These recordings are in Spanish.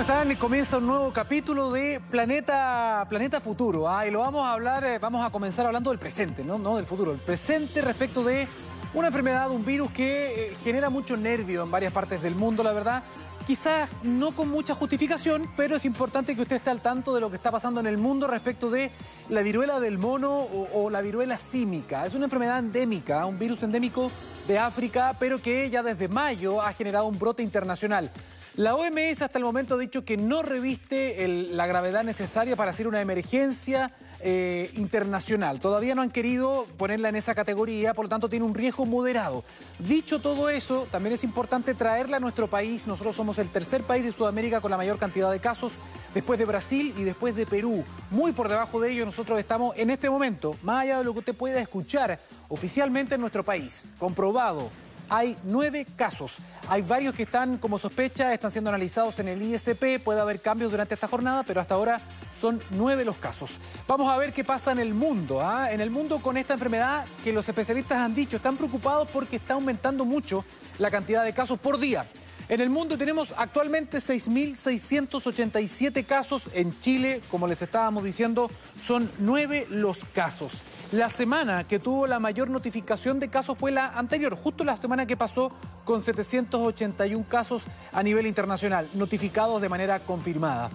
¿Cómo están? Comienza un nuevo capítulo de Planeta, Planeta Futuro. ¿ah? Y lo vamos a hablar, eh, vamos a comenzar hablando del presente, ¿no? no del futuro. El presente respecto de una enfermedad, un virus que eh, genera mucho nervio en varias partes del mundo, la verdad. Quizás no con mucha justificación, pero es importante que usted esté al tanto de lo que está pasando en el mundo respecto de la viruela del mono o, la viruela símica. Es una enfermedad endémica, un virus endémico de África, pero que ya desde mayo ha generado un brote internacional. La OMS hasta el momento ha dicho que no reviste la gravedad necesaria para hacer una emergencia eh, internacional. Todavía no han querido ponerla en esa categoría, por lo tanto tiene un riesgo moderado. Dicho todo eso, también es importante traerla a nuestro país. Nosotros somos el tercer país de Sudamérica con la mayor cantidad de casos, después de Brasil y después de Perú. Muy por debajo de ello, nosotros estamos en este momento, más allá de lo que usted pueda escuchar oficialmente en nuestro país, comprobado hay nueve casos. Hay varios que están como sospecha, están siendo analizados en el ISP. Puede haber cambios durante esta jornada, pero hasta ahora son nueve los casos. Vamos a ver qué pasa en el mundo. ¿ah? En el mundo con esta enfermedad que los especialistas han dicho, están preocupados porque está aumentando mucho la cantidad de casos por día. En el mundo tenemos actualmente 6.687 casos. En Chile, como les estábamos diciendo, son nueve los casos. La semana que tuvo la mayor notificación de casos fue la anterior, justo la semana que pasó con 781 casos a nivel internacional, notificados de manera confirmada.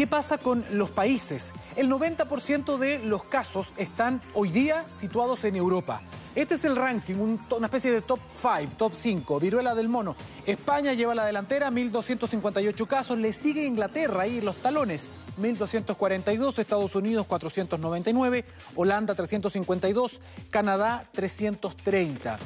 ¿Qué pasa con los países? El 90% de los casos están hoy día situados en Europa. Este es el ranking, una especie de top 5, top 5, viruela del mono. España lleva la delantera, 1.258 casos, le sigue Inglaterra ahí los talones, 1.242, Estados Unidos 499, Holanda 352, Canadá 330.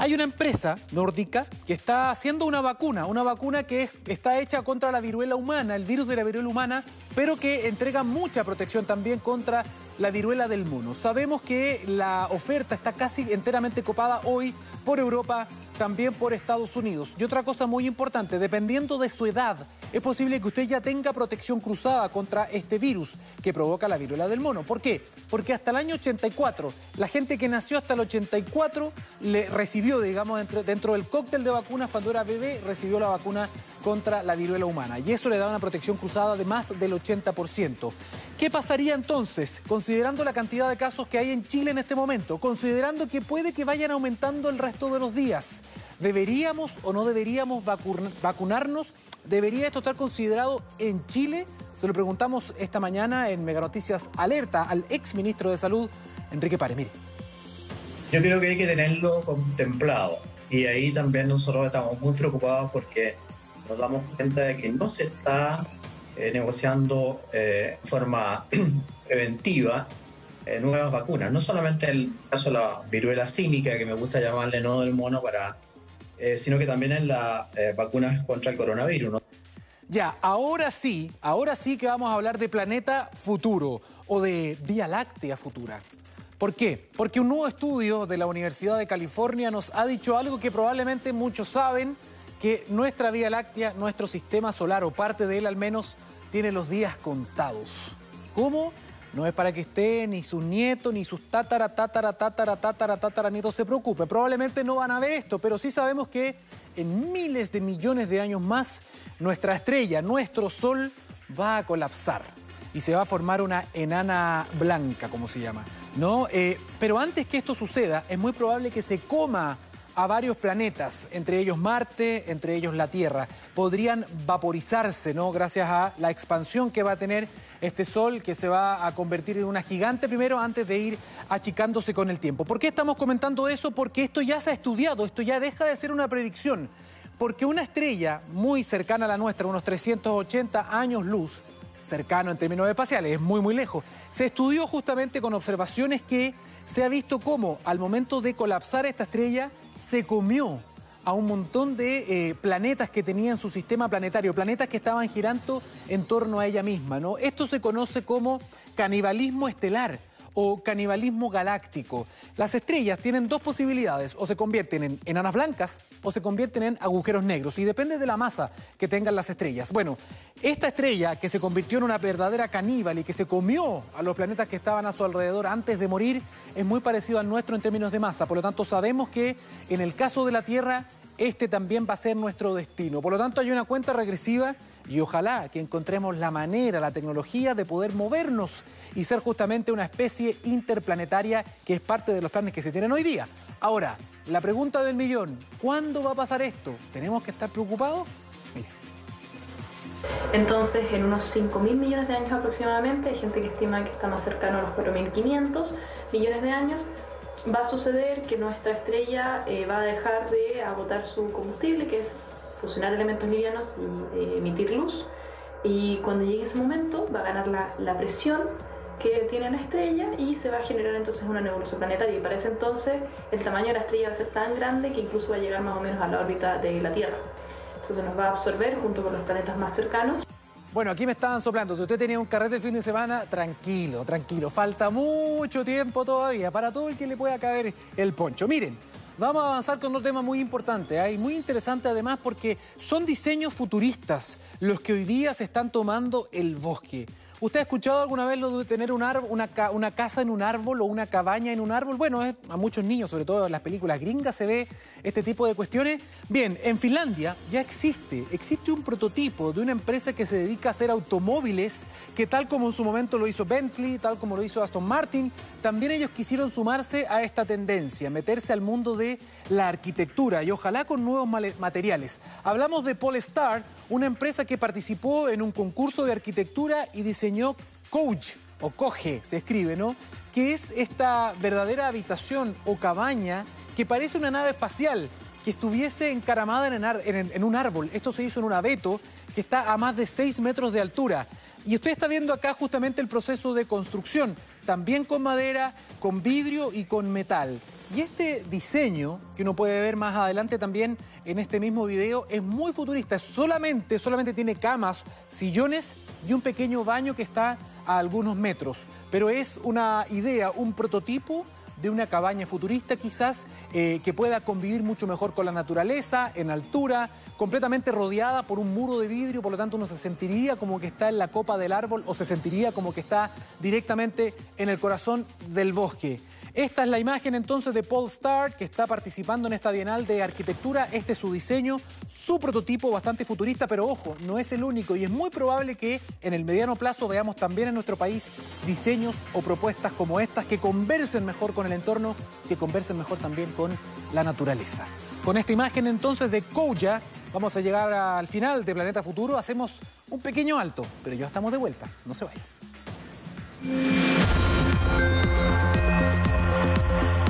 Hay una empresa nórdica que está haciendo una vacuna, una vacuna que es- está hecha contra la viruela humana, el virus de la viruela humana, pero que entrega mucha protección también contra la viruela del mono. Sabemos que la oferta está casi enteramente copada hoy por Europa, también por Estados Unidos. Y otra cosa muy importante, dependiendo de su edad, es posible que usted ya tenga protección cruzada contra este virus que provoca la viruela del mono. ¿Por qué? Porque hasta el año 84, la gente que nació hasta el 84 le recibió, digamos, dentro, dentro del cóctel de vacunas cuando era bebé, recibió la vacuna contra la viruela humana. Y eso le da una protección cruzada de más del 80%. ¿Qué pasaría entonces, considerando la cantidad de casos que hay en Chile en este momento, considerando que puede que vayan aumentando el resto de los días? ¿Deberíamos o no deberíamos vacun- vacunarnos? ¿Debería esto estar considerado en Chile? Se lo preguntamos esta mañana en Mega Noticias Alerta al ex ministro de Salud, Enrique Párez. Mire. Yo creo que hay que tenerlo contemplado. Y ahí también nosotros estamos muy preocupados porque nos damos cuenta de que no se está eh, negociando eh, forma preventiva eh, nuevas vacunas. No solamente el caso de la viruela símica, que me gusta llamarle no del mono, para, eh, sino que también en las eh, vacunas contra el coronavirus. ¿no? Ya, ahora sí, ahora sí que vamos a hablar de planeta futuro o de Vía Láctea futura. ¿Por qué? Porque un nuevo estudio de la Universidad de California nos ha dicho algo que probablemente muchos saben, que nuestra Vía Láctea, nuestro sistema solar o parte de él al menos, tiene los días contados. ¿Cómo? No es para que esté ni sus nietos, ni sus tatara, tatara, tatara, tatara, tatara nietos se preocupen. Probablemente no van a ver esto, pero sí sabemos que en miles de millones de años más, nuestra estrella, nuestro Sol, va a colapsar y se va a formar una enana blanca, como se llama. ¿no? Eh, pero antes que esto suceda, es muy probable que se coma a varios planetas, entre ellos Marte, entre ellos la Tierra. Podrían vaporizarse, ¿no? Gracias a la expansión que va a tener este Sol, que se va a convertir en una gigante primero antes de ir achicándose con el tiempo. ¿Por qué estamos comentando eso? Porque esto ya se ha estudiado, esto ya deja de ser una predicción. Porque una estrella muy cercana a la nuestra, unos 380 años luz, cercano en términos espaciales, es muy muy lejos. Se estudió justamente con observaciones que se ha visto cómo al momento de colapsar esta estrella se comió a un montón de eh, planetas que tenía en su sistema planetario, planetas que estaban girando en torno a ella misma. ¿no? Esto se conoce como canibalismo estelar o canibalismo galáctico. Las estrellas tienen dos posibilidades, o se convierten en enanas blancas o se convierten en agujeros negros, y depende de la masa que tengan las estrellas. Bueno, esta estrella que se convirtió en una verdadera caníbal y que se comió a los planetas que estaban a su alrededor antes de morir, es muy parecido al nuestro en términos de masa. Por lo tanto, sabemos que en el caso de la Tierra este también va a ser nuestro destino. Por lo tanto, hay una cuenta regresiva y ojalá que encontremos la manera, la tecnología de poder movernos y ser justamente una especie interplanetaria que es parte de los planes que se tienen hoy día. Ahora, la pregunta del millón, ¿cuándo va a pasar esto? ¿Tenemos que estar preocupados? Mire. Entonces, en unos 5.000 millones de años aproximadamente, hay gente que estima que está más cercano a los 4.500 millones de años, va a suceder que nuestra estrella eh, va a dejar de agotar su combustible, que es fusionar elementos livianos y eh, emitir luz. Y cuando llegue ese momento va a ganar la, la, presión que tiene la estrella y se va a generar entonces una nebulosa planetaria. Y para ese entonces el tamaño de la estrella va a ser tan grande que incluso va a llegar más o menos a la órbita de la Tierra. Entonces nos va a absorber junto con los planetas más cercanos. Bueno, aquí me estaban soplando. Si usted tenía un carrete el fin de semana, tranquilo, tranquilo. Falta mucho tiempo todavía para todo el que le pueda caber el poncho. Miren, vamos a avanzar con un tema muy importante ¿eh? y muy interesante además porque son diseños futuristas los que hoy día se están tomando el bosque. ¿Usted ha escuchado alguna vez lo de tener una, casa en un árbol o una cabaña en un árbol? Bueno, a muchos niños, sobre todo en las películas gringas, se ve este tipo de cuestiones. Bien, en Finlandia ya existe, existe un prototipo de una empresa que se dedica a hacer automóviles, que tal como en su momento lo hizo Bentley, tal como lo hizo Aston Martin, también ellos quisieron sumarse a esta tendencia, meterse al mundo de la arquitectura y ojalá con nuevos materiales. Hablamos de Polestar, una empresa que participó en un concurso de arquitectura y diseñó o Coge se escribe, ¿no? Que es esta verdadera habitación o cabaña que parece una nave espacial que estuviese encaramada en, en un árbol. Esto se hizo en un abeto que está a más de 6 metros de altura. Y usted está viendo acá justamente el proceso de construcción, también con madera, con vidrio y con metal. Y este diseño, que uno puede ver más adelante también en este mismo video, es muy futurista. Solamente, solamente tiene camas, sillones y un pequeño baño que está a algunos metros. Pero es una idea, un prototipo de una cabaña futurista quizás eh, que pueda convivir mucho mejor con la naturaleza, en altura, completamente rodeada por un muro de vidrio, por lo tanto uno se sentiría como que está en la copa del árbol o se sentiría como que está directamente en el corazón del bosque. Esta es la imagen entonces de Paul Starr, que está participando en esta Bienal de Arquitectura. Este es su diseño, su prototipo bastante futurista, pero ojo, no es el único y es muy probable que en el mediano plazo veamos también en nuestro país diseños o propuestas como estas que conversen mejor con el entorno, que conversen mejor también con la naturaleza. Con esta imagen entonces de Kouya, vamos a llegar al final de Planeta Futuro. Hacemos un pequeño alto, pero ya estamos de vuelta. No se vayan. Thank you.